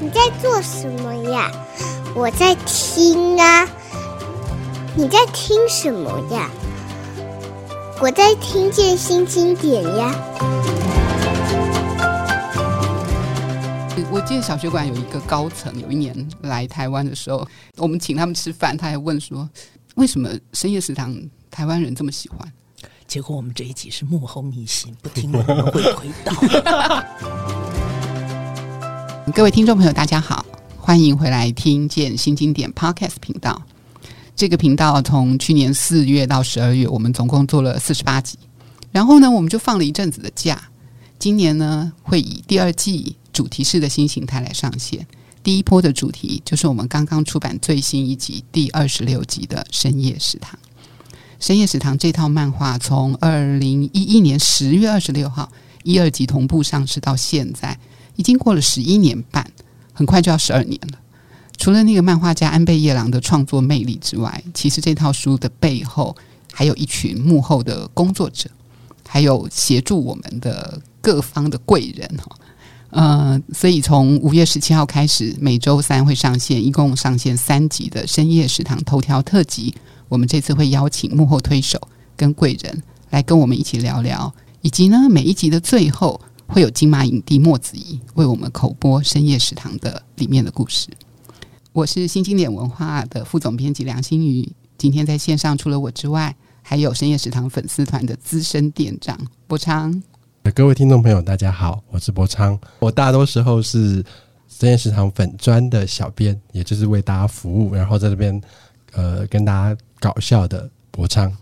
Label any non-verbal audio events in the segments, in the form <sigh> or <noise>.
你在做什么呀？我在听啊。你在听什么呀？我在听见新经典呀。我记得小学馆有一个高层，有一年来台湾的时候，我们请他们吃饭，他还问说：“为什么深夜食堂台湾人这么喜欢？”结果我们这一集是幕后秘辛，不听我们会亏到。<laughs> 各位听众朋友，大家好，欢迎回来听见新经典 Podcast 频道。这个频道从去年四月到十二月，我们总共做了四十八集，然后呢，我们就放了一阵子的假。今年呢，会以第二季。主题式的新形态来上线，第一波的主题就是我们刚刚出版最新一集第二十六集的《深夜食堂》。《深夜食堂》这套漫画从二零一一年十月二十六号一二集同步上市到现在，已经过了十一年半，很快就要十二年了。除了那个漫画家安倍夜郎的创作魅力之外，其实这套书的背后还有一群幕后的工作者，还有协助我们的各方的贵人哈。呃，所以从五月十七号开始，每周三会上线，一共上线三集的深夜食堂头条特辑。我们这次会邀请幕后推手跟贵人来跟我们一起聊聊，以及呢，每一集的最后会有金马影帝莫子仪为我们口播深夜食堂的里面的故事。我是新经典文化的副总编辑梁心瑜，今天在线上除了我之外，还有深夜食堂粉丝团的资深店长博昌。各位听众朋友，大家好，我是博昌。我大多时候是深夜食堂粉专的小编，也就是为大家服务，然后在这边呃跟大家搞笑的博昌。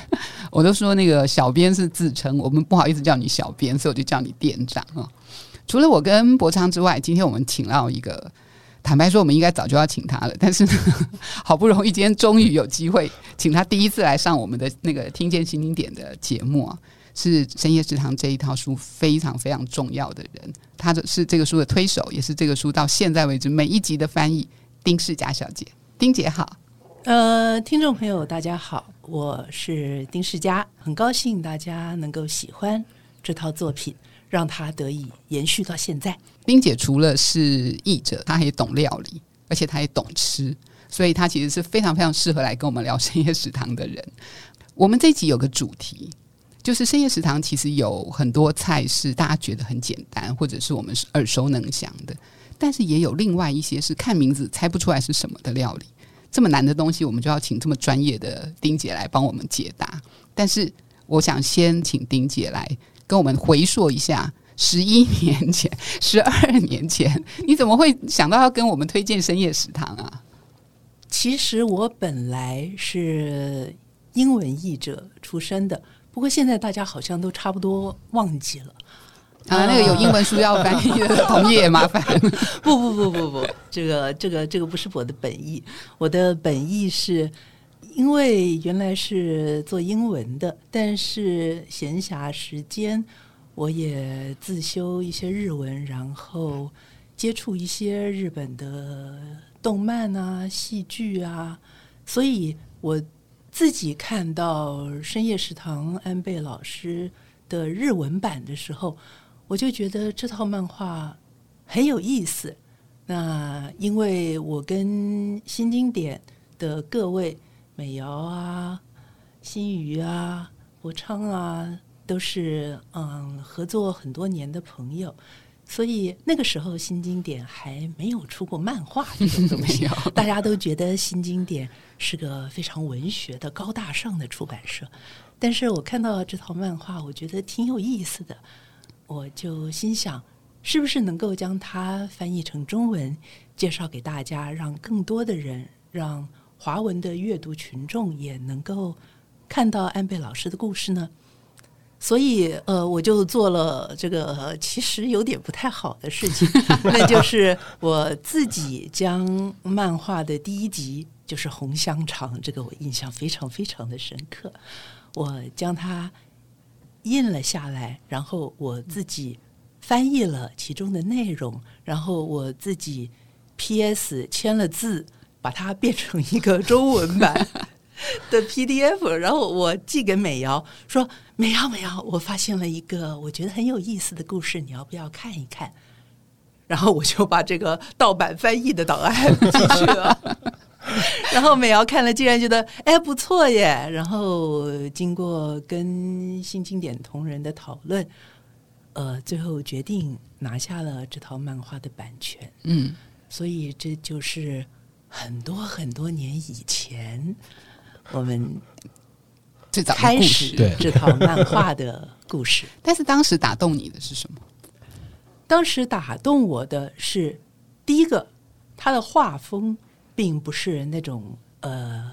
<laughs> 我都说那个小编是自称，我们不好意思叫你小编，所以我就叫你店长啊。除了我跟博昌之外，今天我们请到一个，坦白说，我们应该早就要请他了，但是 <laughs> 好不容易今天终于有机会请他第一次来上我们的那个听见心经点的节目啊。是深夜食堂这一套书非常非常重要的人，他的是这个书的推手，也是这个书到现在为止每一集的翻译。丁世佳小姐，丁姐好。呃，听众朋友大家好，我是丁世佳，很高兴大家能够喜欢这套作品，让它得以延续到现在。丁姐除了是译者，她也懂料理，而且她也懂吃，所以她其实是非常非常适合来跟我们聊深夜食堂的人。我们这集有个主题。就是深夜食堂，其实有很多菜是大家觉得很简单，或者是我们是耳熟能详的，但是也有另外一些是看名字猜不出来是什么的料理。这么难的东西，我们就要请这么专业的丁姐来帮我们解答。但是，我想先请丁姐来跟我们回溯一下，十一年前、<laughs> 十二年前，你怎么会想到要跟我们推荐深夜食堂啊？其实我本来是英文译者出身的。不过现在大家好像都差不多忘记了啊，那个有英文书要翻译同意也麻烦。<laughs> 不不不不不，这个这个这个不是我的本意，我的本意是因为原来是做英文的，但是闲暇时间我也自修一些日文，然后接触一些日本的动漫啊、戏剧啊，所以我。自己看到深夜食堂安倍老师的日文版的时候，我就觉得这套漫画很有意思。那因为我跟新经典的各位美瑶啊、新宇啊、博昌啊，都是嗯合作很多年的朋友。所以那个时候，新经典还没有出过漫画这种东西，<laughs> 大家都觉得新经典是个非常文学的高大上的出版社。但是我看到这套漫画，我觉得挺有意思的，我就心想，是不是能够将它翻译成中文，介绍给大家，让更多的人，让华文的阅读群众也能够看到安倍老师的故事呢？所以，呃，我就做了这个其实有点不太好的事情，<laughs> 那就是我自己将漫画的第一集，就是红香肠，这个我印象非常非常的深刻，我将它印了下来，然后我自己翻译了其中的内容，然后我自己 PS 签了字，把它变成一个中文版。<laughs> 的 PDF，然后我寄给美瑶说：“美瑶，美瑶，我发现了一个我觉得很有意思的故事，你要不要看一看？”然后我就把这个盗版翻译的档案 <laughs> 寄去了。<laughs> 然后美瑶看了，竟然觉得哎不错耶。然后经过跟新经典同仁的讨论，呃，最后决定拿下了这套漫画的版权。嗯，所以这就是很多很多年以前我们最早开始这套漫画的故事。<laughs> 但是当时打动你的是什么？当时打动我的是第一个，他的画风。并不是那种呃，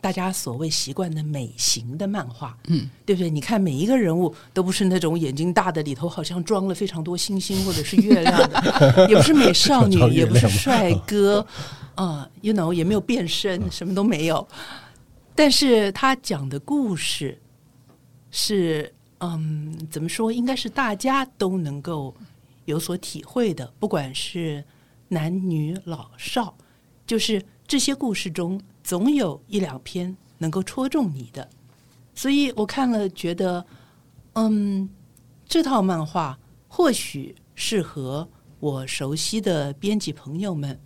大家所谓习惯的美型的漫画，嗯，对不对？你看每一个人物都不是那种眼睛大的，里头好像装了非常多星星或者是月亮的，<laughs> 也不是美少女，也不是帅哥，<laughs> 啊、呃、，you know，也没有变身，什么都没有。但是他讲的故事是，嗯，怎么说？应该是大家都能够有所体会的，不管是男女老少。就是这些故事中，总有一两篇能够戳中你的，所以我看了觉得，嗯，这套漫画或许适合我熟悉的编辑朋友们，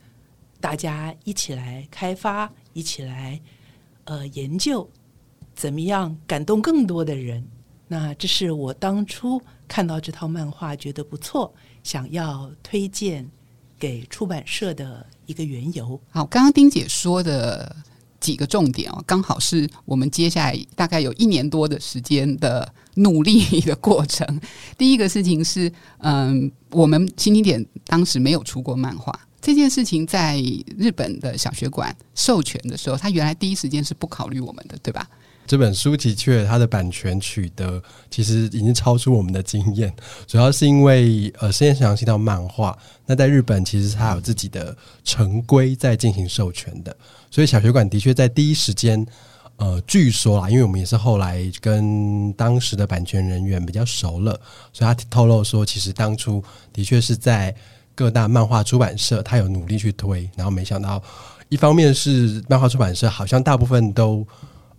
大家一起来开发，一起来呃研究，怎么样感动更多的人。那这是我当初看到这套漫画觉得不错，想要推荐给出版社的一个缘由。好，刚刚丁姐说的几个重点哦，刚好是我们接下来大概有一年多的时间的努力的过程。第一个事情是，<laughs> 嗯，我们新经典当时没有出过漫画，这件事情在日本的小学馆授权的时候，他原来第一时间是不考虑我们的，对吧？这本书的确，它的版权取得其实已经超出我们的经验，主要是因为呃，实验室长这套漫画，那在日本其实它有自己的成规在进行授权的，所以小学馆的确在第一时间，呃，据说啊，因为我们也是后来跟当时的版权人员比较熟了，所以他透露说，其实当初的确是在各大漫画出版社，他有努力去推，然后没想到，一方面是漫画出版社好像大部分都。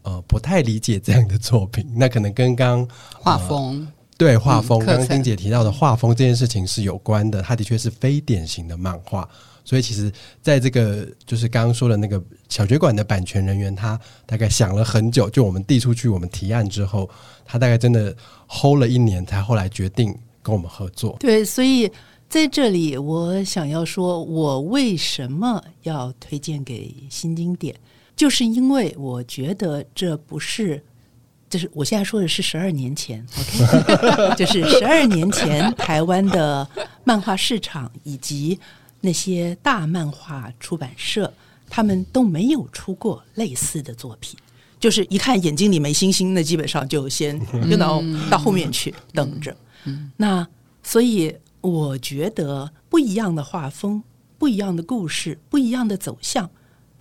呃，不太理解这样的作品，那可能跟刚 <laughs> 画风、呃、对画风，刚刚丁姐提到的画风这件事情是有关的。它的确是非典型的漫画，所以其实在这个就是刚刚说的那个小学馆的版权人员，他大概想了很久，就我们递出去我们提案之后，他大概真的 hold 了一年，才后来决定跟我们合作。对，所以在这里我想要说，我为什么要推荐给新经典？就是因为我觉得这不是，就是我现在说的是十二年前，OK，<laughs> 就是十二年前台湾的漫画市场以及那些大漫画出版社，他们都没有出过类似的作品。就是一看眼睛里没星星，那基本上就先就到到后面去等着。那所以我觉得不一样的画风，不一样的故事，不一样的走向。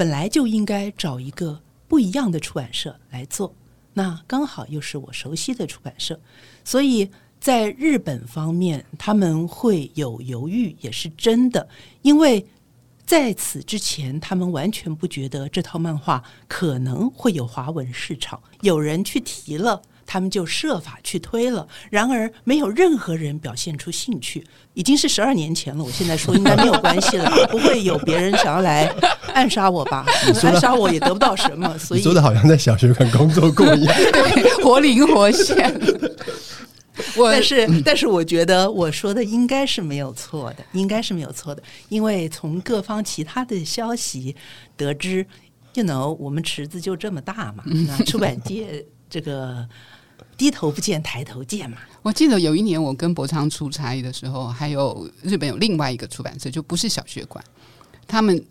本来就应该找一个不一样的出版社来做，那刚好又是我熟悉的出版社，所以在日本方面他们会有犹豫也是真的，因为在此之前他们完全不觉得这套漫画可能会有华文市场，有人去提了。他们就设法去推了，然而没有任何人表现出兴趣。已经是十二年前了，我现在说应该没有关系了，<laughs> 不会有别人想要来暗杀我吧？暗杀我也得不到什么。<laughs> 所以你说的好像在小学馆工作过一样，对，活灵活现。<laughs> 我但是，但是我觉得我说的应该是没有错的，应该是没有错的，因为从各方其他的消息得知，you know，我们池子就这么大嘛，那出版界这个。低头不见抬头见嘛。我记得有一年我跟博昌出差的时候，还有日本有另外一个出版社，就不是小学馆。他们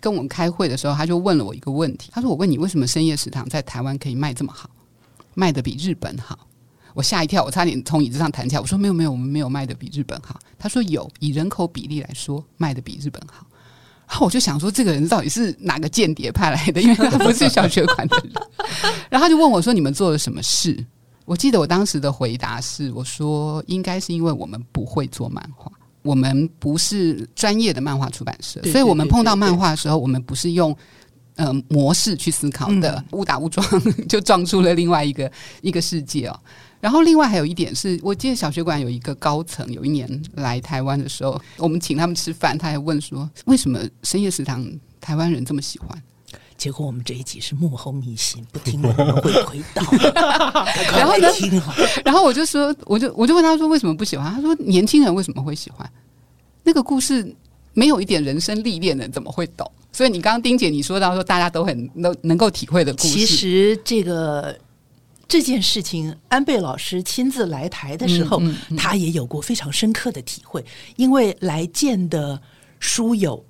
跟我们开会的时候，他就问了我一个问题。他说：“我问你，为什么深夜食堂在台湾可以卖这么好，卖得比日本好？”我吓一跳，我差点从椅子上弹起来。我说：“没有，没有，我们没有卖得比日本好。”他说：“有，以人口比例来说，卖得比日本好。”然后我就想说，这个人到底是哪个间谍派来的？因为他不是小学馆的人。然后他就问我说：“你们做了什么事？”我记得我当时的回答是：“我说应该是因为我们不会做漫画，我们不是专业的漫画出版社，所以我们碰到漫画的时候，我们不是用呃模式去思考的，误、嗯、打误撞 <laughs> 就撞出了另外一个一个世界哦。然后另外还有一点是，我记得小学馆有一个高层，有一年来台湾的时候，我们请他们吃饭，他还问说，为什么深夜食堂台湾人这么喜欢？结果我们这一集是幕后秘辛，不听我们会亏到。<laughs> 然后呢，然后我就说，我就我就问他说，为什么不喜欢？他说，年轻人为什么会喜欢？那个故事没有一点人生历练的怎么会懂？所以你刚刚丁姐你说到说，大家都很能能够体会的故事，其实这个。这件事情，安倍老师亲自来台的时候，嗯嗯嗯、他也有过非常深刻的体会。因为来见的书友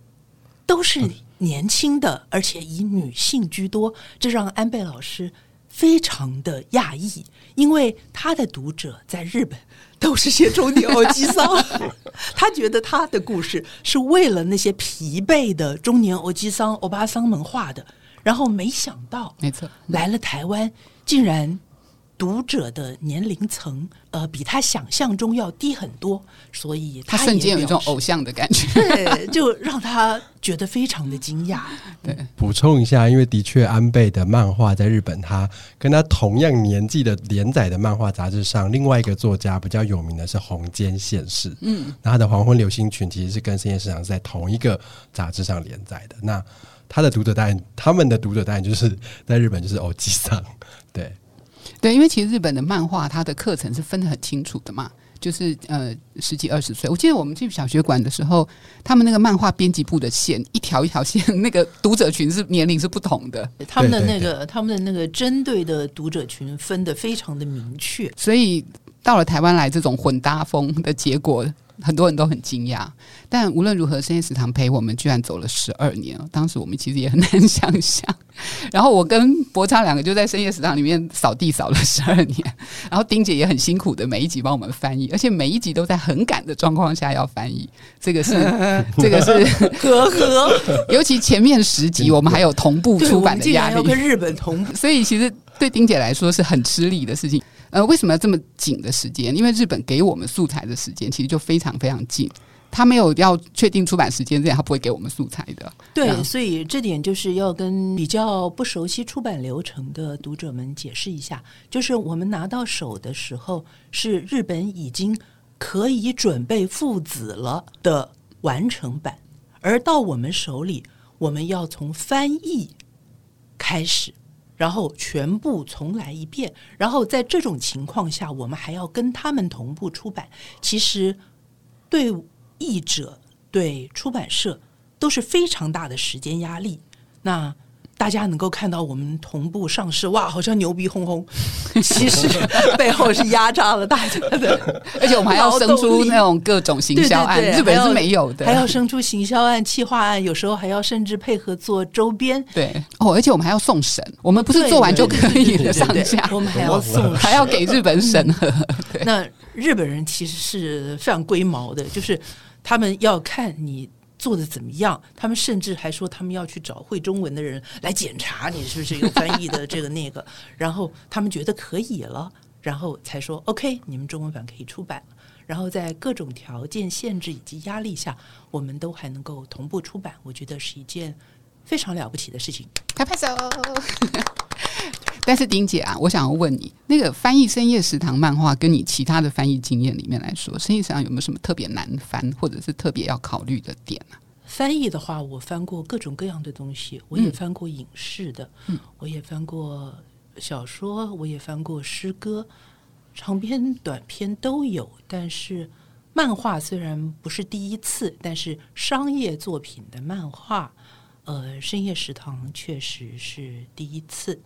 都是年轻的，而且以女性居多，这让安倍老师非常的讶异。因为他的读者在日本都是些中年欧吉桑，<laughs> 他觉得他的故事是为了那些疲惫的中年欧吉桑、欧巴桑们画的。然后没想到，没错，来了台湾，竟然。读者的年龄层，呃，比他想象中要低很多，所以他，他瞬间有一种偶像的感觉，<laughs> 对，就让他觉得非常的惊讶。对，补充一下，因为的确安倍的漫画在日本，他跟他同样年纪的连载的漫画杂志上，另外一个作家比较有名的是红间宪史，嗯，那他的《黄昏流星群》其实是跟深夜食堂是在同一个杂志上连载的。那他的读者当然，他们的读者当然就是在日本就是欧吉桑，对。对，因为其实日本的漫画，它的课程是分得很清楚的嘛，就是呃十几二十岁。我记得我们去小学馆的时候，他们那个漫画编辑部的线一条一条线，<laughs> 那个读者群是年龄是不同的，他们的那个他们的那个针对的读者群分得非常的明确，所以到了台湾来，这种混搭风的结果。很多人都很惊讶，但无论如何，深夜食堂陪我们居然走了十二年。当时我们其实也很难想象。<laughs> 然后我跟博昌两个就在深夜食堂里面扫地扫了十二年。<laughs> 然后丁姐也很辛苦的每一集帮我们翻译，而且每一集都在很赶的状况下要翻译。这个是 <laughs> 这个是呵呵，尤其前面十集我们还有同步出版的压力，要跟日本同步，所以其实对丁姐来说是很吃力的事情。呃，为什么要这么紧的时间？因为日本给我们素材的时间其实就非常非常近，他没有要确定出版时间这样，他不会给我们素材的。对，所以这点就是要跟比较不熟悉出版流程的读者们解释一下，就是我们拿到手的时候是日本已经可以准备父子了的完成版，而到我们手里，我们要从翻译开始。然后全部重来一遍，然后在这种情况下，我们还要跟他们同步出版。其实对译者、对出版社都是非常大的时间压力。那大家能够看到我们同步上市，哇，好像牛逼哄哄。其实 <laughs> 背后是压榨了大家的，<laughs> 而且我们还要生出那种各种行销案，日本是没有的，还要生出行销案、企划案，有时候还要甚至配合做周边。对哦，而且我们还要送审，我们不是做完就可以了上架，我们还要 <laughs> 送，还要给日本审核。那日本人其实是非常龟毛的，就是他们要看你。做的怎么样？他们甚至还说，他们要去找会中文的人来检查你是不是有翻译的这个那个，<laughs> 然后他们觉得可以了，然后才说 OK，你们中文版可以出版。然后在各种条件限制以及压力下，我们都还能够同步出版，我觉得是一件非常了不起的事情。拍拍手。<laughs> 但是丁姐啊，我想要问你，那个翻译《深夜食堂》漫画，跟你其他的翻译经验里面来说，《深夜食堂》有没有什么特别难翻，或者是特别要考虑的点呢？翻译的话，我翻过各种各样的东西，我也翻过影视的，嗯，我也翻过小说，我也翻过诗歌，长篇、短篇都有。但是漫画虽然不是第一次，但是商业作品的漫画，呃，《深夜食堂》确实是第一次。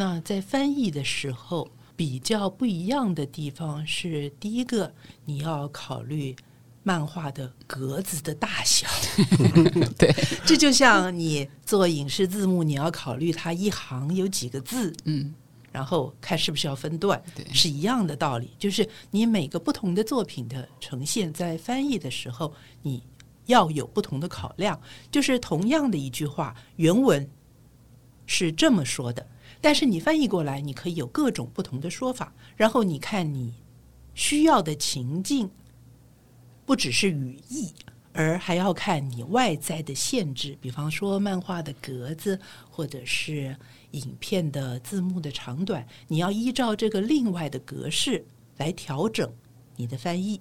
那在翻译的时候，比较不一样的地方是，第一个你要考虑漫画的格子的大小，<laughs> 对，这就像你做影视字幕，你要考虑它一行有几个字，嗯，然后看是不是要分段，对，是一样的道理。就是你每个不同的作品的呈现，在翻译的时候，你要有不同的考量。就是同样的一句话，原文是这么说的。但是你翻译过来，你可以有各种不同的说法。然后你看你需要的情境，不只是语义，而还要看你外在的限制，比方说漫画的格子，或者是影片的字幕的长短，你要依照这个另外的格式来调整你的翻译。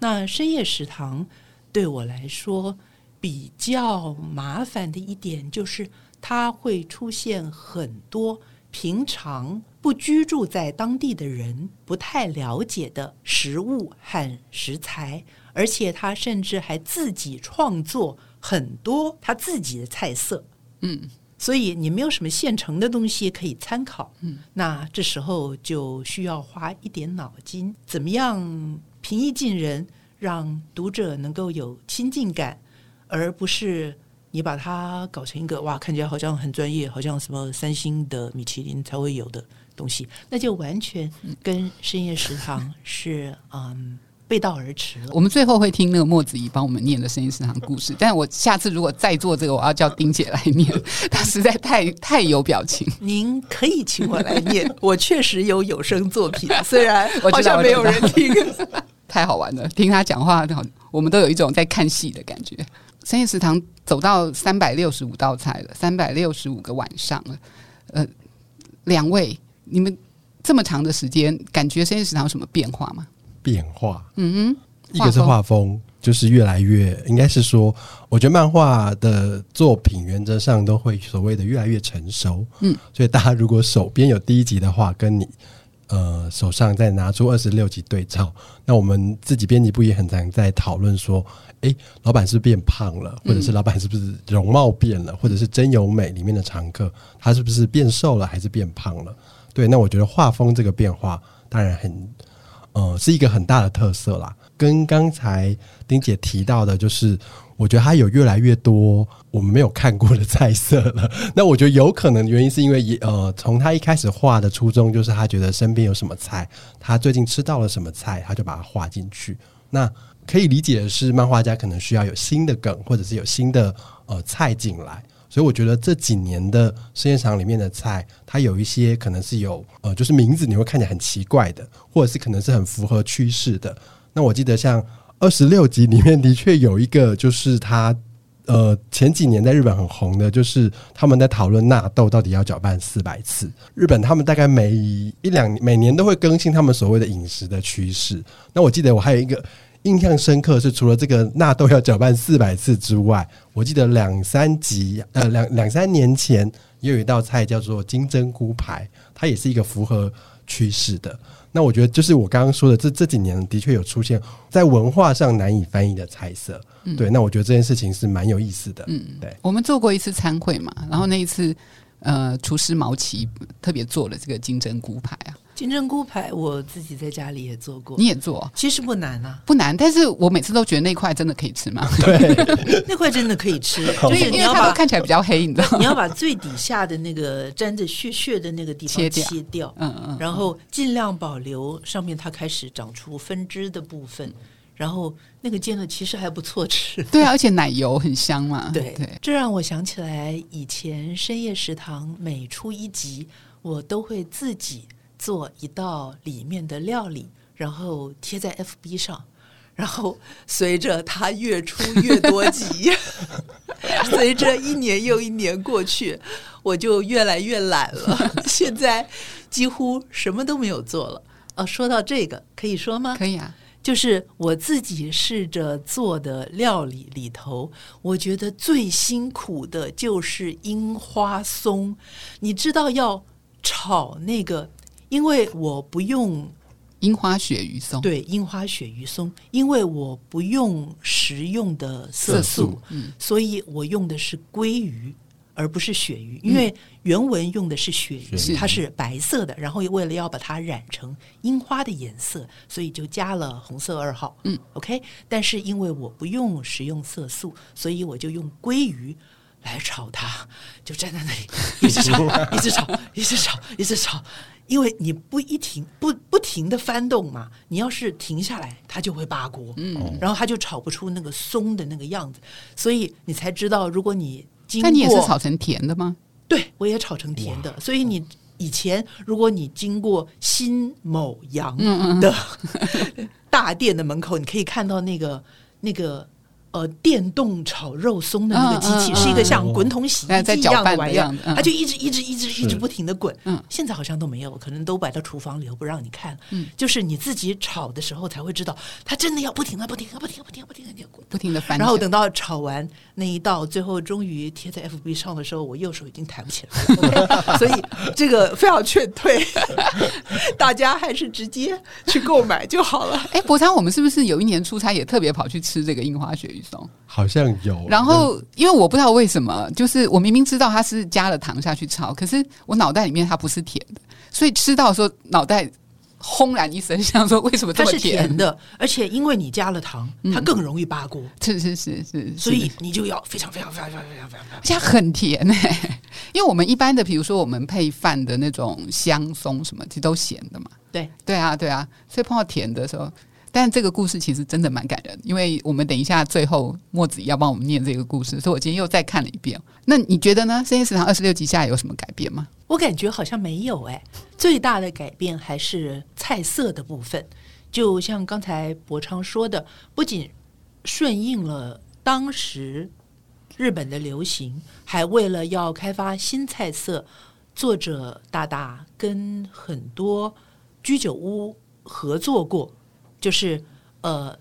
那深夜食堂对我来说比较麻烦的一点，就是它会出现很多平常不居住在当地的人不太了解的食物和食材，而且他甚至还自己创作很多他自己的菜色。嗯，所以你没有什么现成的东西可以参考。嗯，那这时候就需要花一点脑筋，怎么样平易近人，让读者能够有亲近感，而不是。你把它搞成一个哇，看起来好像很专业，好像什么三星的米其林才会有的东西，那就完全跟深夜食堂 <laughs> 是嗯背道而驰了。我们最后会听那个莫子怡帮我们念的深夜食堂故事，但我下次如果再做这个，我要叫丁姐来念，她实在太太有表情。您可以请我来念，<laughs> 我确实有有声作品，<laughs> 虽然好像没有人听，太好玩了，听她讲话，我们都有一种在看戏的感觉。深夜食堂走到三百六十五道菜了，三百六十五个晚上了。呃，两位，你们这么长的时间，感觉深夜食堂有什么变化吗？变化，嗯哼，一个是画风，就是越来越，应该是说，我觉得漫画的作品原则上都会所谓的越来越成熟。嗯，所以大家如果手边有第一集的话，跟你呃手上再拿出二十六集对照，那我们自己编辑部也很常在讨论说。哎，老板是不是变胖了，或者是老板是不是容貌变了，或者是真由美里面的常客，他是不是变瘦了还是变胖了？对，那我觉得画风这个变化当然很，呃，是一个很大的特色啦。跟刚才丁姐提到的，就是我觉得他有越来越多我们没有看过的菜色了。<laughs> 那我觉得有可能原因是因为，呃，从他一开始画的初衷就是他觉得身边有什么菜，他最近吃到了什么菜，他就把它画进去。那可以理解的是，漫画家可能需要有新的梗，或者是有新的呃菜进来，所以我觉得这几年的深夜场里面的菜，它有一些可能是有呃，就是名字你会看起来很奇怪的，或者是可能是很符合趋势的。那我记得像二十六集里面的确有一个，就是他呃前几年在日本很红的，就是他们在讨论纳豆到底要搅拌四百次。日本他们大概每一两每年都会更新他们所谓的饮食的趋势。那我记得我还有一个。印象深刻是，除了这个纳豆要搅拌四百次之外，我记得两三集呃两两三年前也有一道菜叫做金针菇排，它也是一个符合趋势的。那我觉得就是我刚刚说的，这这几年的确有出现在文化上难以翻译的菜色。嗯、对，那我觉得这件事情是蛮有意思的。嗯，对，我们做过一次餐会嘛，然后那一次呃，厨师毛奇特别做了这个金针菇排啊。金针菇排，我自己在家里也做过。你也做？其实不难啊，不难。但是我每次都觉得那块真的可以吃吗？对，<laughs> 那块真的可以吃。<laughs> 所以你要把它看起来比较黑，你知道吗？你要把最底下的那个沾着血血的那个地方切掉，切掉嗯，嗯嗯，然后尽量保留上面它开始长出分支的部分，然后那个煎的其实还不错吃。对啊，而且奶油很香嘛。对对，这让我想起来以前深夜食堂每出一集，我都会自己。做一道里面的料理，然后贴在 FB 上，然后随着它越出越多集，<laughs> 随着一年又一年过去，我就越来越懒了。现在几乎什么都没有做了。哦，说到这个，可以说吗？可以啊。就是我自己试着做的料理里头，我觉得最辛苦的就是樱花松。你知道要炒那个。因为我不用樱花鳕鱼松，对，樱花鳕鱼松，因为我不用食用的色素，色素嗯，所以我用的是鲑鱼，而不是鳕鱼。因为原文用的是鳕鱼，是它是白色的，然后为了要把它染成樱花的颜色，所以就加了红色二号。嗯，OK。但是因为我不用食用色素，所以我就用鲑鱼来炒它，就站在那里 <laughs> 一直炒，一直炒，一直炒，一直炒。因为你不一停不不停的翻动嘛，你要是停下来，它就会扒锅，嗯，然后它就炒不出那个松的那个样子，所以你才知道，如果你经过，那你也是炒成甜的吗？对，我也炒成甜的，所以你以前如果你经过新某阳的 <laughs> 大店的门口，你可以看到那个那个呃，电动炒肉松的那个机器，是一个像滚筒洗衣机一样的玩意儿，它就一直一直一直一直不停的滚。嗯，现在好像都没有，可能都摆到厨房里头不让你看。嗯，就是你自己炒的时候才会知道，它真的要不停的、不停的、不停的、不停的、不停的滚，不停的翻。然后等到炒完那一道，最后终于贴在 FB 上的时候，我右手已经抬不起来了。<laughs> 所以这个非常劝退，<laughs> 大家还是直接去购买就好了。哎，博昌，我们是不是有一年出差也特别跑去吃这个樱花鳕鱼？好像有，然后因为我不知道为什么，就是我明明知道它是加了糖下去炒，可是我脑袋里面它不是甜的，所以吃到的时候脑袋轰然一声，想说为什么？它是甜的，而且因为你加了糖，它更容易扒锅。是是是是，所以你就要非常非常非常非常非常非常，而且很甜哎，<laughs> 因为我们一般的，比如说我们配饭的那种香松什么，其实都咸的嘛。对对啊对啊，所以碰到甜的时候。但这个故事其实真的蛮感人，因为我们等一下最后墨子要帮我们念这个故事，所以我今天又再看了一遍。那你觉得呢？深夜食堂二十六集下来有什么改变吗？我感觉好像没有哎，最大的改变还是菜色的部分。就像刚才博昌说的，不仅顺应了当时日本的流行，还为了要开发新菜色，作者大大跟很多居酒屋合作过。就是呃，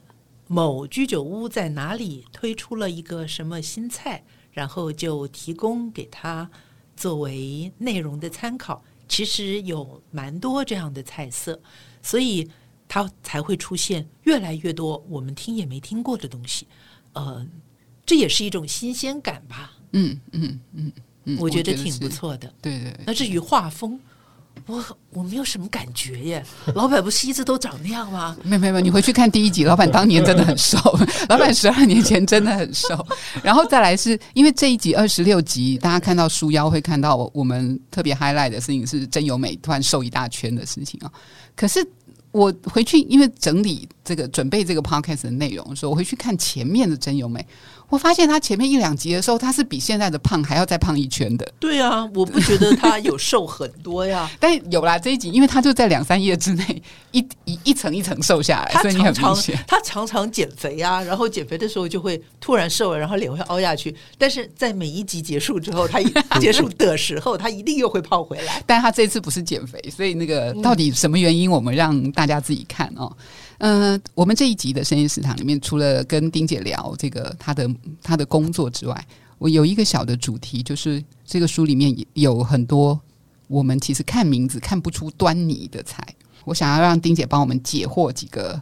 某居酒屋在哪里推出了一个什么新菜，然后就提供给他作为内容的参考。其实有蛮多这样的菜色，所以它才会出现越来越多我们听也没听过的东西。呃，这也是一种新鲜感吧。嗯嗯嗯嗯，我觉得挺不错的。对对。那至于画风。我我没有什么感觉耶，老板不是一直都长那样吗？没有没有，你回去看第一集，老板当年真的很瘦，<laughs> 老板十二年前真的很瘦。然后再来是因为这一集二十六集，大家看到书腰会看到我们特别 highlight 的事情是真由美突然瘦一大圈的事情啊。可是我回去因为整理这个准备这个 podcast 的内容的时候，我回去看前面的真由美。我发现他前面一两集的时候，他是比现在的胖还要再胖一圈的。对啊，我不觉得他有瘦很多呀。<laughs> 但有啦，这一集，因为他就在两三页之内一一一层一层瘦下来，所以你很明显。他常常减肥啊，然后减肥的时候就会突然瘦了，然后脸会凹下去。但是在每一集结束之后，他一 <laughs> 结束的时候，他一定又会胖回来。但他这次不是减肥，所以那个到底什么原因，我们让大家自己看哦。嗯、呃，我们这一集的深夜食堂里面，除了跟丁姐聊这个她的她的工作之外，我有一个小的主题，就是这个书里面有很多我们其实看名字看不出端倪的菜。我想要让丁姐帮我们解惑几个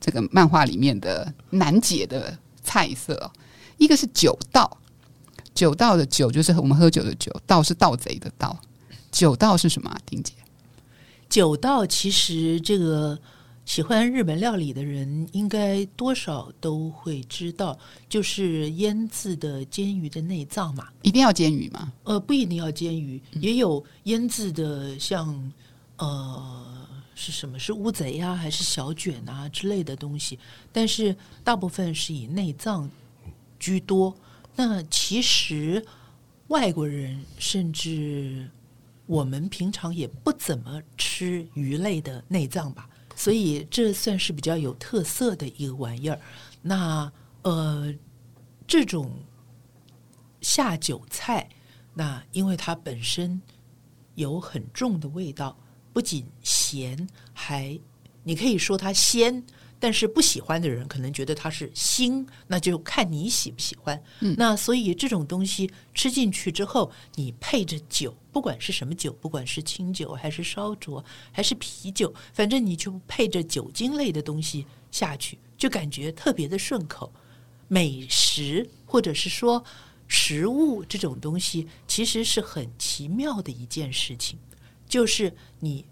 这个漫画里面的难解的菜色。一个是酒道，酒道的酒就是我们喝酒的酒，道是盗贼的盗。酒道是什么？丁姐，酒道其实这个。喜欢日本料理的人应该多少都会知道，就是腌制的煎鱼的内脏嘛。一定要煎鱼吗？呃，不一定要煎鱼，也有腌制的像，像呃是什么？是乌贼啊，还是小卷啊之类的东西？但是大部分是以内脏居多。那其实外国人甚至我们平常也不怎么吃鱼类的内脏吧。所以这算是比较有特色的一个玩意儿。那呃，这种下酒菜，那因为它本身有很重的味道，不仅咸，还你可以说它鲜。但是不喜欢的人可能觉得它是腥，那就看你喜不喜欢。嗯，那所以这种东西吃进去之后，你配着酒，不管是什么酒，不管是清酒还是烧灼还是啤酒，反正你就配着酒精类的东西下去，就感觉特别的顺口。美食或者是说食物这种东西，其实是很奇妙的一件事情，就是你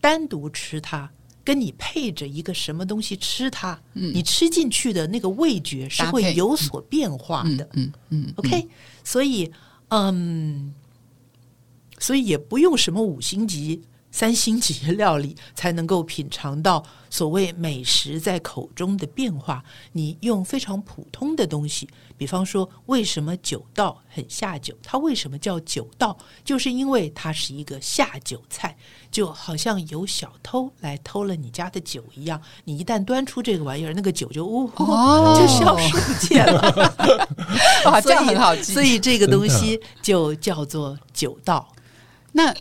单独吃它。跟你配着一个什么东西吃它，嗯、你吃进去的那个味觉是会有所变化的。嗯嗯，嗯，OK，所以嗯，所以也不用什么五星级三星级料理才能够品尝到所谓美食在口中的变化。你用非常普通的东西，比方说，为什么酒道很下酒？它为什么叫酒道？就是因为它是一个下酒菜，就好像有小偷来偷了你家的酒一样。你一旦端出这个玩意儿，那个酒就呜、哦、就消失不见了。哇，这样很好记。所以这个东西就叫做酒道。那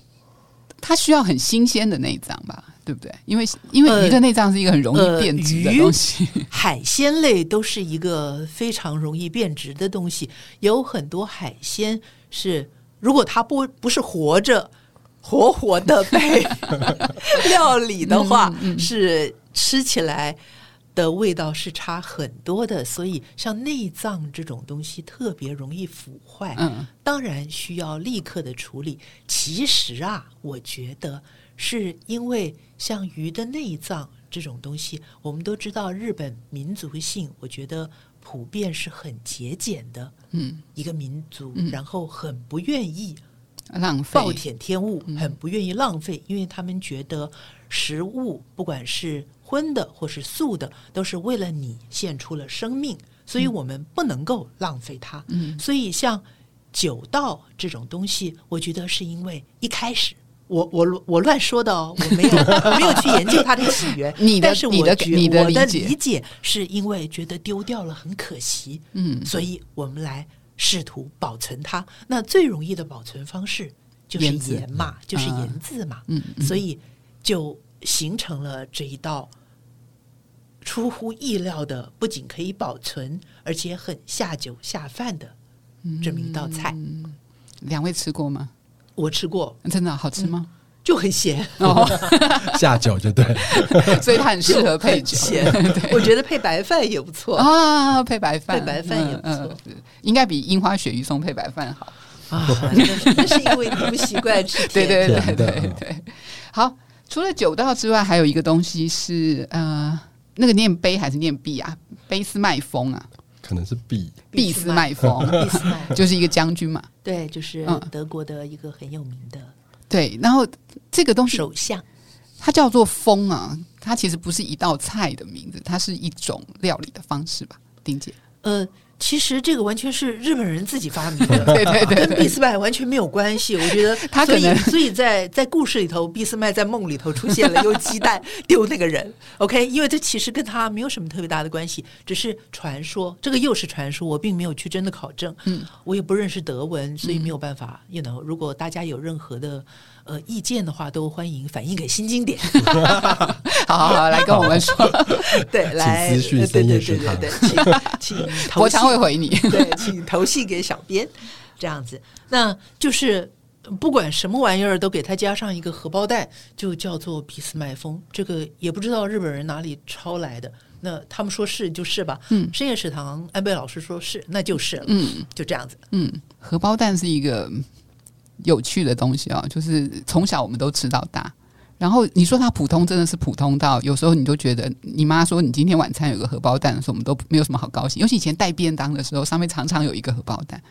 它需要很新鲜的内脏吧，对不对？因为因为鱼的内脏是一个很容易变质的东西，呃呃、<laughs> 海鲜类都是一个非常容易变质的东西。有很多海鲜是，如果它不不是活着、活活的被 <laughs> 料理的话，嗯嗯、是吃起来。的味道是差很多的，所以像内脏这种东西特别容易腐坏，嗯，当然需要立刻的处理。其实啊，我觉得是因为像鱼的内脏这种东西，我们都知道日本民族性，我觉得普遍是很节俭的，嗯，一个民族，嗯，然后很不愿意浪费，暴殄天物，很不愿意浪费，因为他们觉得食物不管是荤的或是素的，都是为了你献出了生命，所以我们不能够浪费它。嗯，所以像酒道这种东西，我觉得是因为一开始我我我乱说的哦，<laughs> 我没有没有去研究它的起源。<laughs> 你的但是我你的你的我的理解是因为觉得丢掉了很可惜，嗯，所以我们来试图保存它。那最容易的保存方式就是盐嘛，就是盐渍嘛，嗯，所以就形成了这一道。出乎意料的，不仅可以保存，而且很下酒下饭的这么一道菜。嗯，两位吃过吗？我吃过，真的好吃吗？嗯，就很咸哦，<laughs> 下酒就对，<laughs> 所以它很适合配酒。咸，<laughs> 我觉得配白饭也不错啊，配白饭，配白饭也不错，嗯，应该比樱花雪鱼松配白饭好啊。那是因为你不习惯吃对对对对对。好，除了酒道之外，还有一个东西是呃。那个念碑还是念毕啊？俾斯麦风啊？可能是毕。毕斯麦风，俾斯麦 <laughs> 就是一个将军嘛。对，就是德国的一个很有名的。嗯、对，然后这个东西首相，它叫做风啊。它其实不是一道菜的名字，它是一种料理的方式吧？丁姐，呃。其实这个完全是日本人自己发明的，<laughs> 对对对，跟俾斯麦完全没有关系。我觉得，<laughs> 他所以所以在在故事里头，俾斯麦在梦里头出现了，用鸡蛋 <laughs> 丢那个人。OK，因为这其实跟他没有什么特别大的关系，只是传说。这个又是传说，我并没有去真的考证。嗯，我也不认识德文，所以没有办法。You know，如果大家有任何的。呃，意见的话都欢迎反映给新经典。<laughs> 好好好，来跟我们说，对，来，对对对对对对，请请投，我常会回你，对，请 <laughs> 投信 <laughs> 给小编，这样子，那就是不管什么玩意儿都给他加上一个荷包蛋，就叫做俾斯麦风。这个也不知道日本人哪里抄来的，那他们说是就是吧。嗯，深夜食堂安倍老师说是，那就是了。嗯，就这样子。嗯，荷包蛋是一个。有趣的东西啊，就是从小我们都吃到大。然后你说它普通，真的是普通到有时候你就觉得，你妈说你今天晚餐有个荷包蛋的时候，我们都没有什么好高兴。尤其以前带便当的时候，上面常常有一个荷包蛋。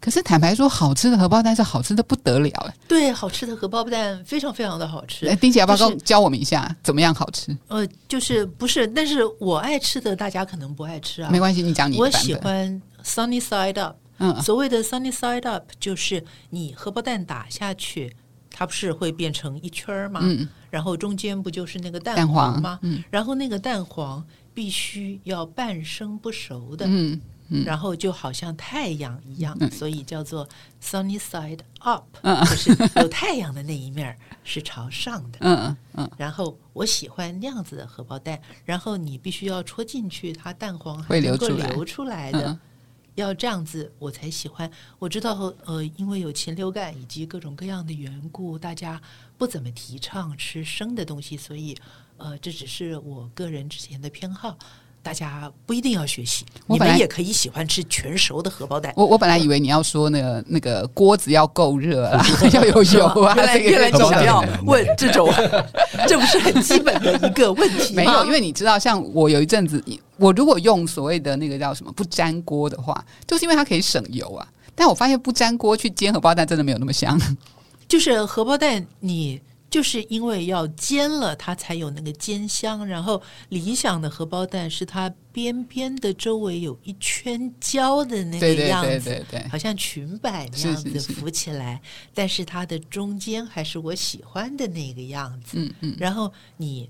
可是坦白说，好吃的荷包蛋是好吃的不得了哎。对，好吃的荷包蛋非常非常的好吃。哎，丁姐要不要教我们一下怎么样好吃？呃，就是不是，但是我爱吃的，大家可能不爱吃啊。没关系，你讲你的。我喜欢 Sunny Side Up。嗯，所谓的 sunny side up 就是你荷包蛋打下去，它不是会变成一圈儿吗？嗯，然后中间不就是那个蛋黄吗？嗯，然后那个蛋黄必须要半生不熟的，嗯嗯，然后就好像太阳一样，嗯，所以叫做 sunny side up，嗯，就是有太阳的那一面是朝上的，嗯嗯嗯。然后我喜欢那样子的荷包蛋，然后你必须要戳进去，它蛋黄还能够流出来的。要这样子我才喜欢。我知道，呃，因为有禽流感以及各种各样的缘故，大家不怎么提倡吃生的东西，所以，呃，这只是我个人之前的偏好。大家不一定要学习，你们也可以喜欢吃全熟的荷包蛋。我我本来以为你要说那个那个锅子要够热啊，<laughs> 要有油啊。原来原来你想要问这种，<laughs> 这不是很基本的一个问题吗？没有，因为你知道，像我有一阵子，我如果用所谓的那个叫什么不粘锅的话，就是因为它可以省油啊。但我发现不粘锅去煎荷包蛋真的没有那么香。就是荷包蛋你。就是因为要煎了，它才有那个煎香。然后理想的荷包蛋是它边边的周围有一圈焦的那个样子，对对对对，好像裙摆那样子浮起来。是是是，但是它的中间还是我喜欢的那个样子。嗯嗯。然后你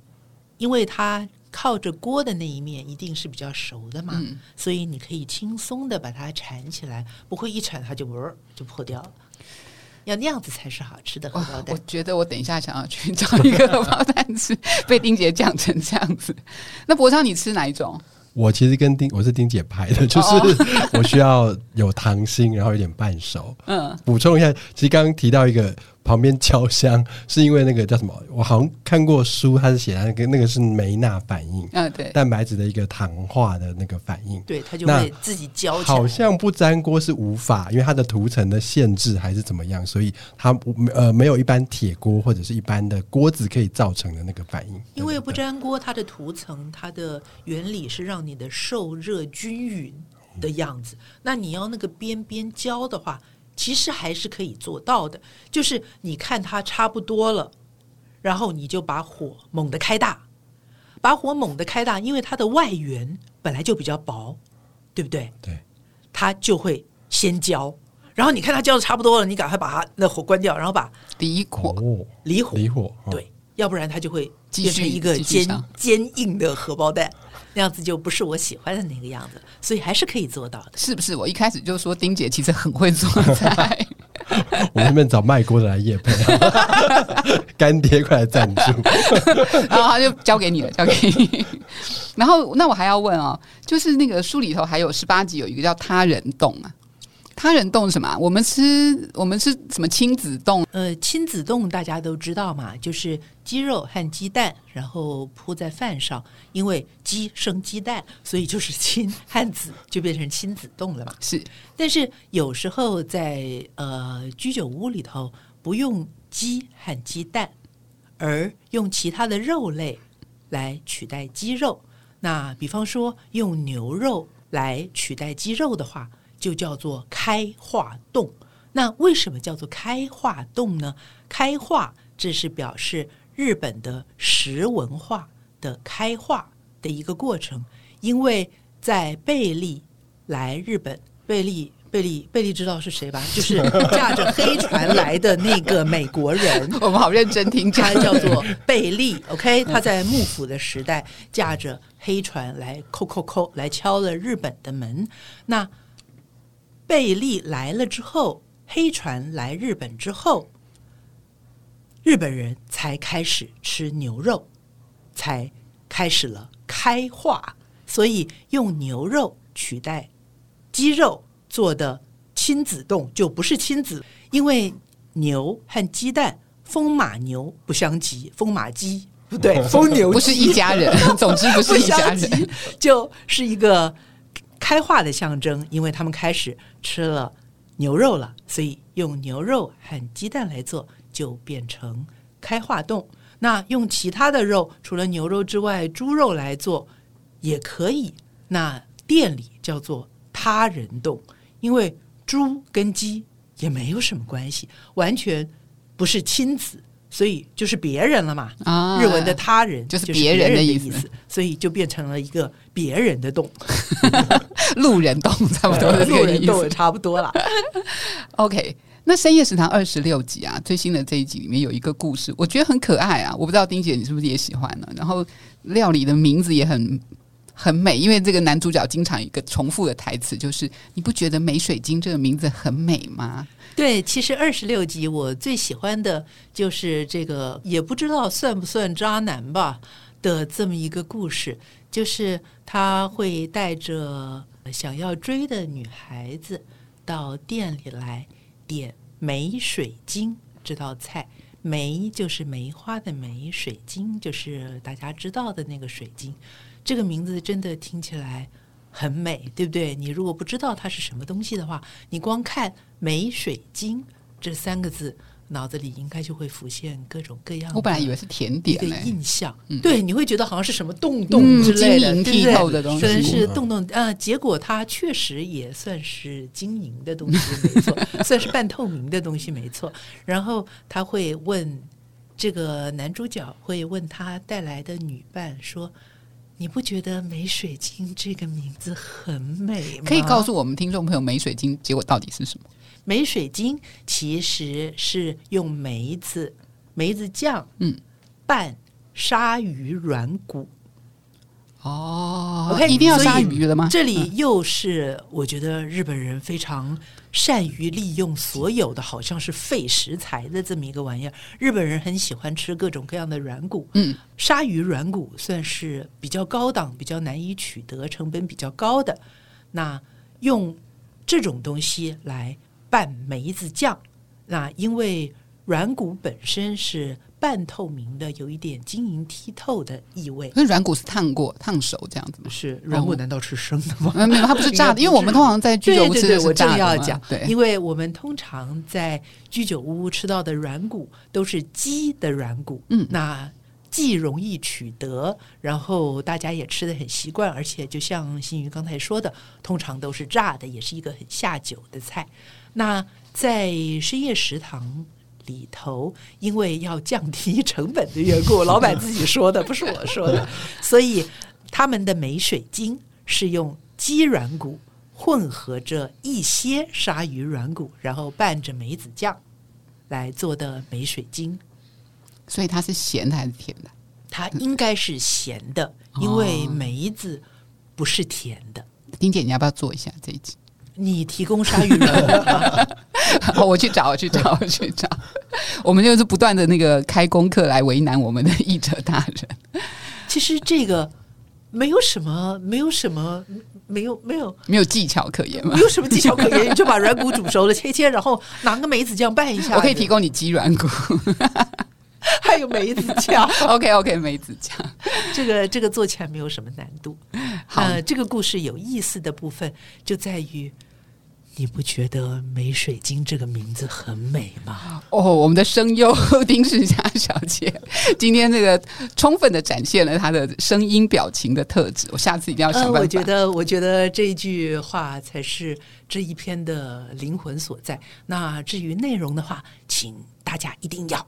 因为它靠着锅的那一面一定是比较熟的嘛，嗯、所以你可以轻松的把它缠起来，不会一缠它就呜就破掉了。要那样子才是好吃的荷包蛋。我觉得我等一下想要去找一个荷包蛋吃，被丁姐讲成这样子。<laughs> 那博超，你吃哪一种？我其实跟丁我是丁姐拍的，就是我需要有糖心，然后有点半熟。<laughs> 嗯，补充一下，其实刚刚提到一个。旁边焦香是因为那个叫什么？我好像看过书，它是写的那个那个是梅纳反应，嗯，对，蛋白质的一个糖化的那个反应，对，它就会自己焦。好像不粘锅是无法，因为它的涂层的限制还是怎么样，所以它呃没有一般铁锅或者是一般的锅子可以造成的那个反应。因为不粘锅，它的涂层它的原理是让你的受热均匀的样子，嗯、那你要那个边边焦的话。其实还是可以做到的，就是你看它差不多了，然后你就把火猛地开大，把火猛地开大，因为它的外缘本来就比较薄，对不对？对，它就会先焦，然后你看它焦的差不多了，你赶快把它那火关掉，然后把离火。离火。离火，对，要不然它就会变成一个坚坚硬的荷包蛋。那样子就不是我喜欢的那个样子，所以还是可以做到的，是不是？我一开始就说丁姐其实很会做菜，<laughs> 我们那边找卖锅的来夜配，<laughs> 干爹快来赞助，<laughs> 然后他就交给你了，交给你。然后那我还要问哦，就是那个书里头还有十八集有一个叫他人洞啊。他人冻是什么？我们吃我们吃什么亲子冻？呃，亲子冻大家都知道嘛，就是鸡肉和鸡蛋，然后铺在饭上，因为鸡生鸡蛋，所以就是亲和子就变成亲子冻了嘛。是，但是有时候在呃居酒屋里头不用鸡和鸡蛋，而用其他的肉类来取代鸡肉。那比方说用牛肉来取代鸡肉的话。就叫做开化洞。那为什么叫做开化洞呢？开化，这是表示日本的石文化的开化的一个过程。因为在贝利来日本，贝利贝利贝利知道是谁吧？<laughs> 就是驾着黑船来的那个美国人。<laughs> 我们好认真听，他叫做贝利。OK，他在幕府的时代驾着黑船来，叩叩叩，来敲了日本的门。那贝利来了之后，黑船来日本之后，日本人才开始吃牛肉，才开始了开化。所以用牛肉取代鸡肉做的亲子冻就不是亲子，因为牛和鸡蛋风马牛不相及，风马鸡不对，风牛不是一家人。总之不是一家人，<laughs> 就是一个。开化的象征，因为他们开始吃了牛肉了，所以用牛肉和鸡蛋来做，就变成开化冻。那用其他的肉，除了牛肉之外，猪肉来做也可以。那店里叫做他人冻，因为猪跟鸡也没有什么关系，完全不是亲子。所以就是别人了嘛，啊，日文的他人就是别人的意思，意思，所以就变成了一个别人的洞，<laughs> 路人洞，差不多的这个意思，差不多了。<laughs> OK，那深夜食堂二十六集啊，最新的这一集里面有一个故事，我觉得很可爱啊，我不知道丁姐你是不是也喜欢呢？然后料理的名字也很很美，因为这个男主角经常一个重复的台词，就是你不觉得美水晶这个名字很美吗？对，其实二十六集我最喜欢的就是这个，也不知道算不算渣男吧的这么一个故事，就是他会带着想要追的女孩子到店里来点梅水晶这道菜，梅就是梅花的梅，水晶就是大家知道的那个水晶，这个名字真的听起来。很美，对不对？你如果不知道它是什么东西的话，你光看“美水晶”这三个字，脑子里应该就会浮现各种各样。我本来以为是甜点的印象，嗯、对，你会觉得好像是什么洞洞之类的、嗯、晶莹剔透的东西，可能是洞洞啊。结果它确实也算是晶莹的东西，没错，<laughs> 算是半透明的东西，没错。然后他会问这个男主角会问他带来的女伴说：“你不觉得梅水晶这个名字很美吗？”可以告诉我们听众朋友，梅水晶结果到底是什么？梅水晶其实是用梅子、梅子酱，嗯，拌鲨鱼软骨。哦，OK，一定要鲨鱼的吗？这里又是我觉得日本人非常善于利用所有的好像是废食材的这么一个玩意儿。日本人很喜欢吃各种各样的软骨，嗯，鲨鱼软骨算是比较高档、比较难以取得、成本比较高的。那用这种东西来拌梅子酱，那因为软骨本身是。半透明的，有一点晶莹剔透的意味。那软骨是烫过、烫熟这样子吗？是软骨难道是生的吗？没有，没有，它不是炸的。<laughs> 因为我们通常在居酒屋吃的是炸的。我正要讲，对，因为我们通常在居酒屋吃到的软骨都是鸡的软骨，嗯，那既容易取得，然后大家也吃的很习惯，而且就像新宇刚才说的，通常都是炸的，也是一个很下酒的菜。那在深夜食堂。里头，因为要降低成本的缘故，<laughs> 老板自己说的，不是我说的，所以他们的梅水晶是用鸡软骨混合着一些鲨鱼软骨，然后拌着梅子酱来做的梅水晶。所以它是咸的还是甜的？它应该是咸的，因为梅子不是甜的。丁姐，你要不要做一下这一集？你提供鲨鱼软骨，<laughs> 我去找，我去找，我去找。我们就是不断的那个开功课来为难我们的译者大人。其实这个没有什么，没有什么，没有没有没有技巧可言吗？没有什么技巧可言，你就把软骨煮熟了，切切，然后拿个梅子酱拌一下。我可以提供你鸡软骨，<laughs> 还有梅子酱。<laughs> OK OK，梅子酱，这个这个做起来没有什么难度。好，呃，这个故事有意思的部分就在于。你不觉得梅水晶这个名字很美吗？哦，我们的声优丁世佳小姐 <laughs> 今天这个充分的展现了她的声音表情的特质。我下次一定要想办法。呃，我觉得，我觉得这一句话才是这一篇的灵魂所在。那至于内容的话，请大家一定要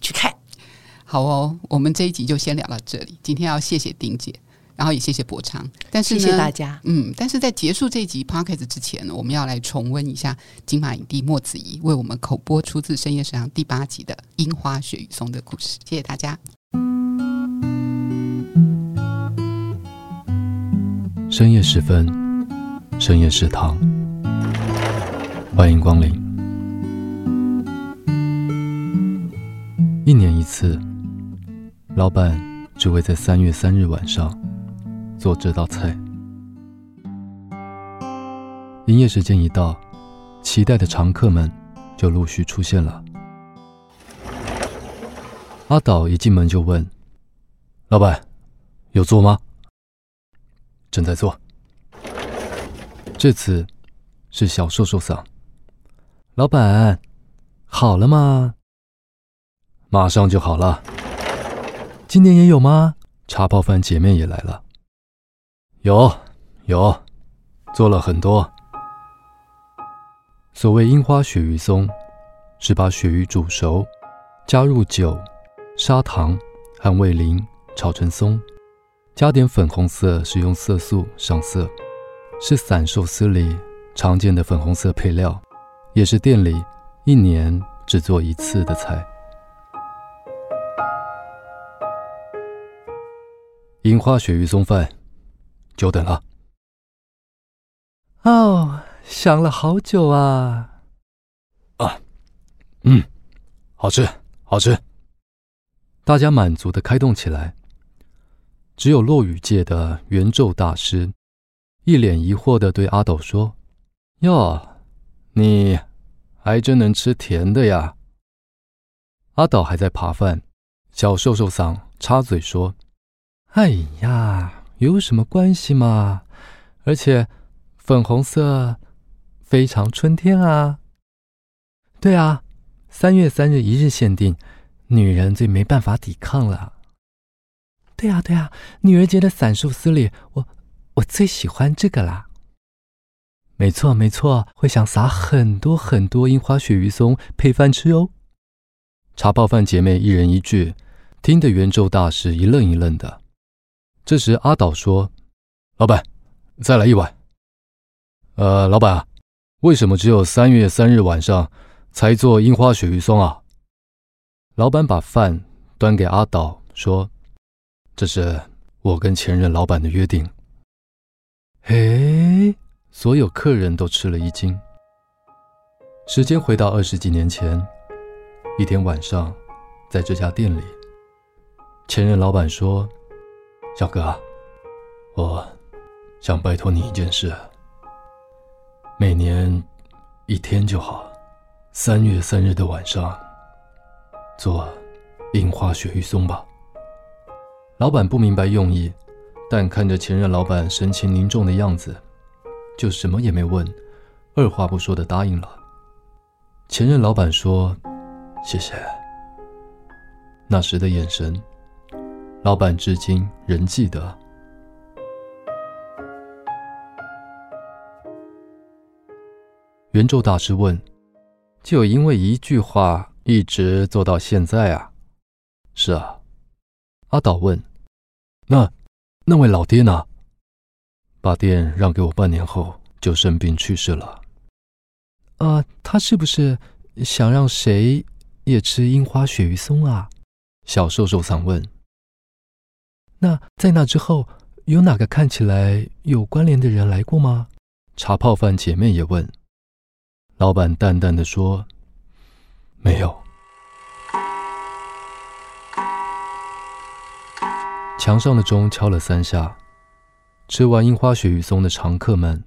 去看。好哦，我们这一集就先聊到这里。今天要谢谢丁姐。然后也谢谢博昌，但是呢，谢谢大家。嗯，但是在结束这集 p o c k e t 之前呢，我们要来重温一下金马影帝莫子仪为我们口播出自《深夜食堂》第八集的《樱花雪与松》的故事。谢谢大家。深夜时分，深夜食堂，欢迎光临。一年一次，老板只会在三月三日晚上。做这道菜，营业时间一到，期待的常客们就陆续出现了。阿岛一进门就问：“老板，有做吗？”“正在做。”这次是小瘦瘦桑。老板，好了吗？马上就好了。今年也有吗？茶泡饭姐妹也来了。有，有，做了很多。所谓樱花鳕鱼松，是把鳕鱼煮熟，加入酒、砂糖和味淋炒成松，加点粉红色食用色素上色，是散寿司里常见的粉红色配料，也是店里一年只做一次的菜。樱花鳕鱼松饭。久等了。哦，想了好久啊！啊，嗯，好吃，好吃。大家满足的开动起来。只有落雨界的圆咒大师一脸疑惑的对阿斗说：“哟，你还真能吃甜的呀？”阿斗还在扒饭，小瘦瘦嗓插嘴说：“哎呀。”有什么关系嘛？而且粉红色非常春天啊！对啊，三月三日一日限定，女人最没办法抵抗了。对啊，对啊，女儿节的散寿司里，我我最喜欢这个啦。没错，没错，会想撒很多很多樱花鳕鱼松配饭吃哦。茶泡饭姐妹一人一句，听得圆周大师一愣一愣的。这时阿岛说：“老板，再来一碗。”“呃，老板啊，为什么只有三月三日晚上才做樱花雪鱼松啊？”老板把饭端给阿岛，说：“这是我跟前任老板的约定。”嘿，所有客人都吃了一惊。时间回到二十几年前，一天晚上，在这家店里，前任老板说：“小哥，我想拜托你一件事，每年一天就好，三月三日的晚上。”做樱花鳕鱼松吧。老板不明白用意，但看着前任老板神情凝重的样子，就什么也没问，二话不说的答应了。前任老板说：“谢谢。”那时的眼神，老板至今仍记得。圆昼大师问：“就因为一句话？”一直做到现在啊？是啊。阿岛问：“那那位老爹呢？把店让给我半年后就生病去世了。”啊，他是不是想让谁也吃樱花鳕鱼松啊？小瘦瘦桑问。那在那之后，有哪个看起来有关联的人来过吗？茶泡饭姐妹也问。老板淡淡的说。没有。墙上的钟敲了三下，吃完樱花雪鱼松的常客们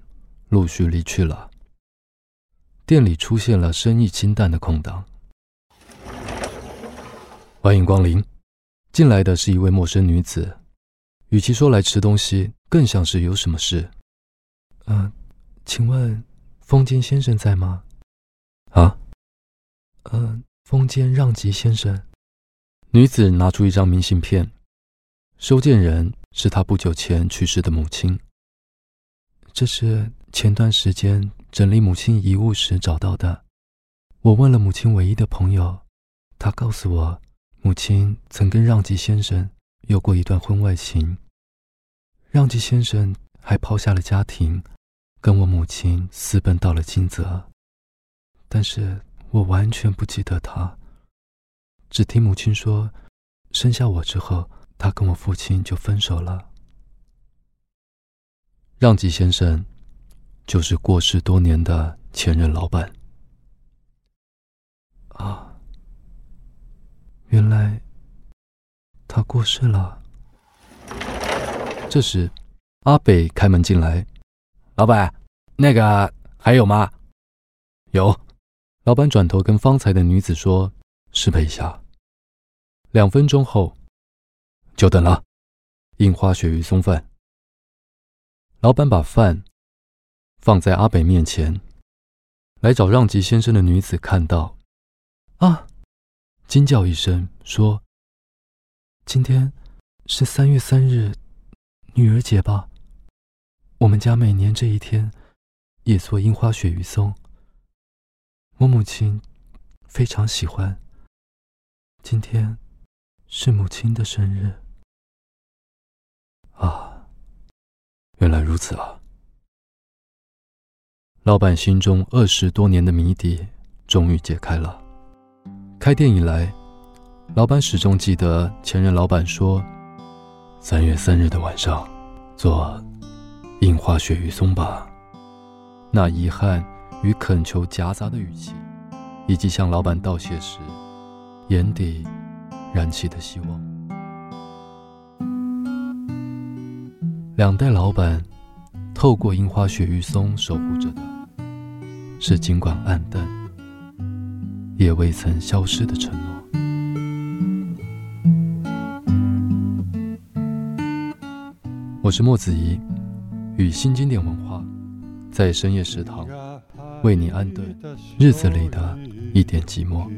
陆续离去了。店里出现了生意清淡的空档。欢迎光临，进来的是一位陌生女子，与其说来吃东西，更像是有什么事。嗯、呃，请问风间先生在吗？啊？嗯，风间让吉先生。女子拿出一张明信片，收件人是她不久前去世的母亲。这是前段时间整理母亲遗物时找到的。我问了母亲唯一的朋友，他告诉我，母亲曾跟让吉先生有过一段婚外情。让吉先生还抛下了家庭，跟我母亲私奔到了金泽，但是。我完全不记得他，只听母亲说，生下我之后，他跟我父亲就分手了。让吉先生就是过世多年的前任老板。啊，原来他过世了。这时，阿北开门进来，老板，那个还有吗？有。老板转头跟方才的女子说：“失陪一下。”两分钟后，久等了。樱花鳕鱼松饭。老板把饭放在阿北面前。来找让吉先生的女子看到，啊，惊叫一声说：“今天是三月三日，女儿节吧？我们家每年这一天也做樱花雪鱼松。”我母亲非常喜欢。今天是母亲的生日啊！原来如此啊！老板心中二十多年的谜底终于解开了。开店以来，老板始终记得前任老板说：“三月三日的晚上，做樱花鳕鱼松吧。”那遗憾。与恳求夹杂的语气，以及向老板道谢时眼底燃起的希望。两代老板透过樱花鳕鱼松守护着的，是尽管黯淡，也未曾消失的承诺。我是莫子怡，与新经典文化在深夜食堂。为你安顿日子里的一点寂寞。